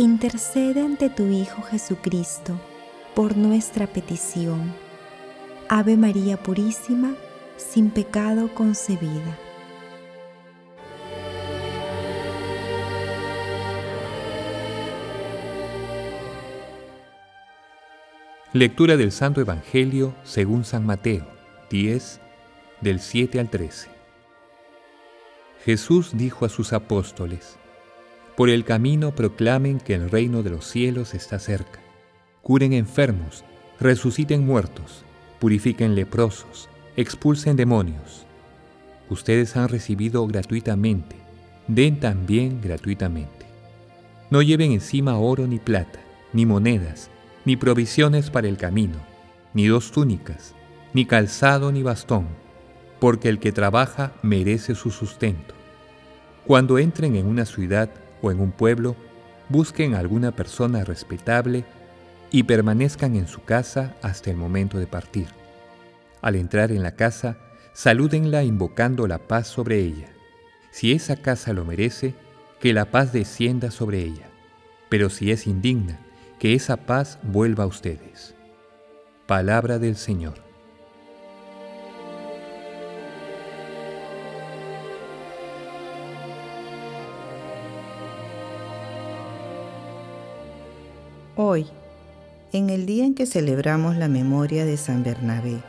intercede ante tu Hijo Jesucristo por nuestra petición. Ave María Purísima, sin pecado concebida. Lectura del Santo Evangelio según San Mateo 10, del 7 al 13. Jesús dijo a sus apóstoles, Por el camino proclamen que el reino de los cielos está cerca. Curen enfermos, resuciten muertos, purifiquen leprosos, expulsen demonios. Ustedes han recibido gratuitamente, den también gratuitamente. No lleven encima oro ni plata, ni monedas, ni provisiones para el camino, ni dos túnicas, ni calzado ni bastón, porque el que trabaja merece su sustento. Cuando entren en una ciudad o en un pueblo, busquen a alguna persona respetable y permanezcan en su casa hasta el momento de partir. Al entrar en la casa, salúdenla invocando la paz sobre ella. Si esa casa lo merece, que la paz descienda sobre ella. Pero si es indigna, que esa paz vuelva a ustedes. Palabra del Señor. Hoy, en el día en que celebramos la memoria de San Bernabé,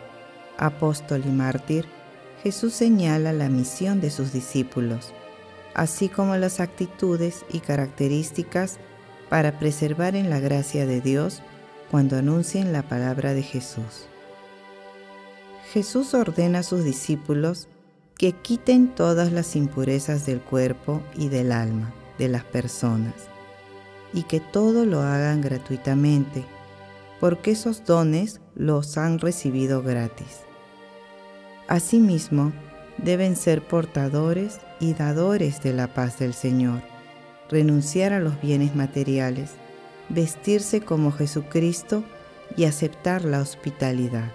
apóstol y mártir, Jesús señala la misión de sus discípulos, así como las actitudes y características para preservar en la gracia de Dios cuando anuncien la palabra de Jesús. Jesús ordena a sus discípulos que quiten todas las impurezas del cuerpo y del alma de las personas y que todo lo hagan gratuitamente, porque esos dones los han recibido gratis. Asimismo, deben ser portadores y dadores de la paz del Señor renunciar a los bienes materiales, vestirse como Jesucristo y aceptar la hospitalidad.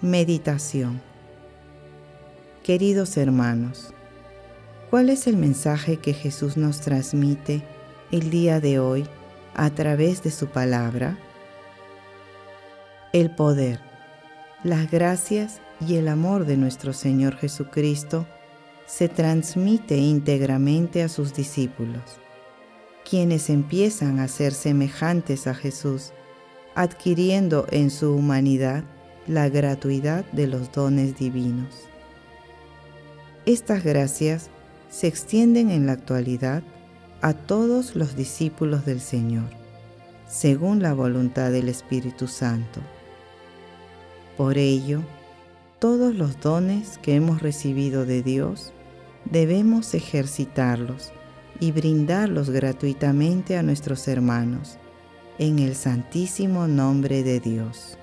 Meditación Queridos hermanos, ¿cuál es el mensaje que Jesús nos transmite el día de hoy a través de su palabra? El poder las gracias y el amor de nuestro Señor Jesucristo se transmite íntegramente a sus discípulos, quienes empiezan a ser semejantes a Jesús, adquiriendo en su humanidad la gratuidad de los dones divinos. Estas gracias se extienden en la actualidad a todos los discípulos del Señor, según la voluntad del Espíritu Santo por ello, todos los dones que hemos recibido de Dios debemos ejercitarlos y brindarlos gratuitamente a nuestros hermanos, en el santísimo nombre de Dios.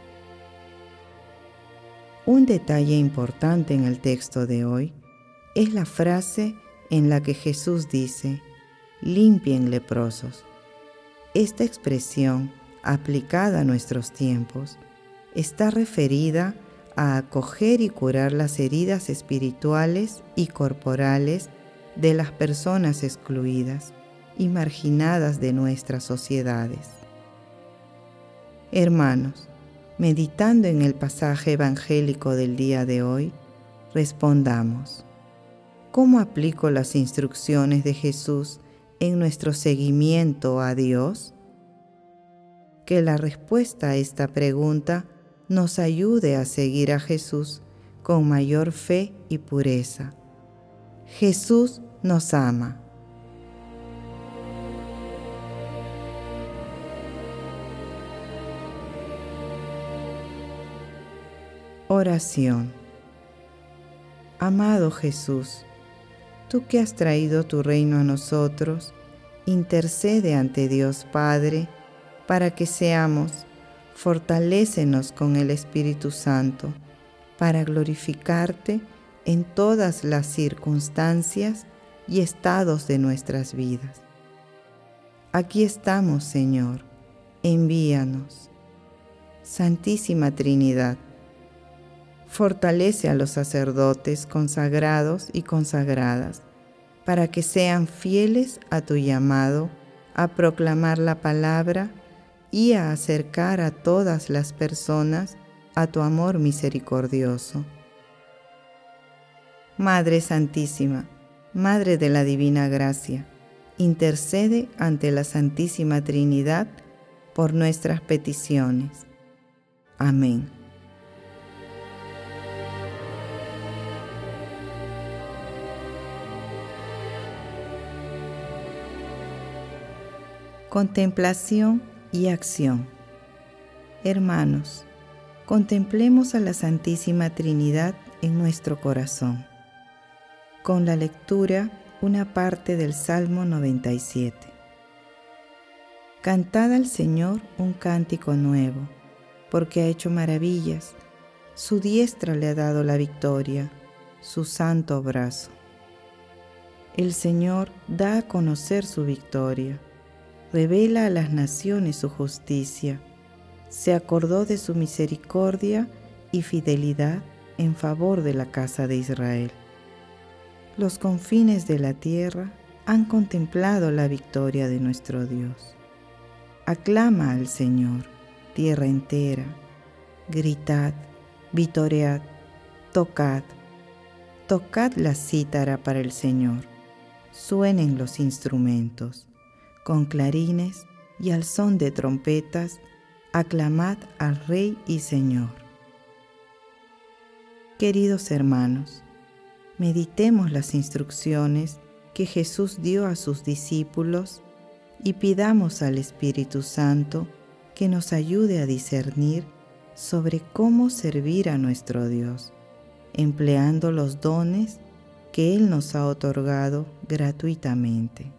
Un detalle importante en el texto de hoy es la frase en la que Jesús dice, limpien leprosos. Esta expresión, aplicada a nuestros tiempos, está referida a acoger y curar las heridas espirituales y corporales de las personas excluidas y marginadas de nuestras sociedades. Hermanos, meditando en el pasaje evangélico del día de hoy, respondamos, ¿cómo aplico las instrucciones de Jesús en nuestro seguimiento a Dios? Que la respuesta a esta pregunta nos ayude a seguir a Jesús con mayor fe y pureza. Jesús nos ama. Oración. Amado Jesús, tú que has traído tu reino a nosotros, intercede ante Dios Padre para que seamos, fortalécenos con el Espíritu Santo, para glorificarte en todas las circunstancias y estados de nuestras vidas. Aquí estamos, Señor, envíanos. Santísima Trinidad, fortalece a los sacerdotes consagrados y consagradas para que sean fieles a tu llamado a proclamar la palabra y a acercar a todas las personas a tu amor misericordioso. Madre Santísima, Madre de la Divina Gracia, intercede ante la Santísima Trinidad por nuestras peticiones. Amén. Contemplación y acción. Hermanos, contemplemos a la Santísima Trinidad en nuestro corazón. Con la lectura, una parte del Salmo 97. Cantad al Señor un cántico nuevo, porque ha hecho maravillas. Su diestra le ha dado la victoria, su santo brazo. El Señor da a conocer su victoria revela a las naciones su justicia, se acordó de su misericordia y fidelidad en favor de la casa de Israel. Los confines de la tierra han contemplado la victoria de nuestro Dios. Aclama al Señor, tierra entera, gritad, vitoread, tocad, tocad la cítara para el Señor, suenen los instrumentos con clarines y al son de trompetas, aclamad al Rey y Señor. Queridos hermanos, meditemos las instrucciones que Jesús dio a sus discípulos y pidamos al Espíritu Santo que nos ayude a discernir sobre cómo servir a nuestro Dios, empleando los dones que Él nos ha otorgado gratuitamente.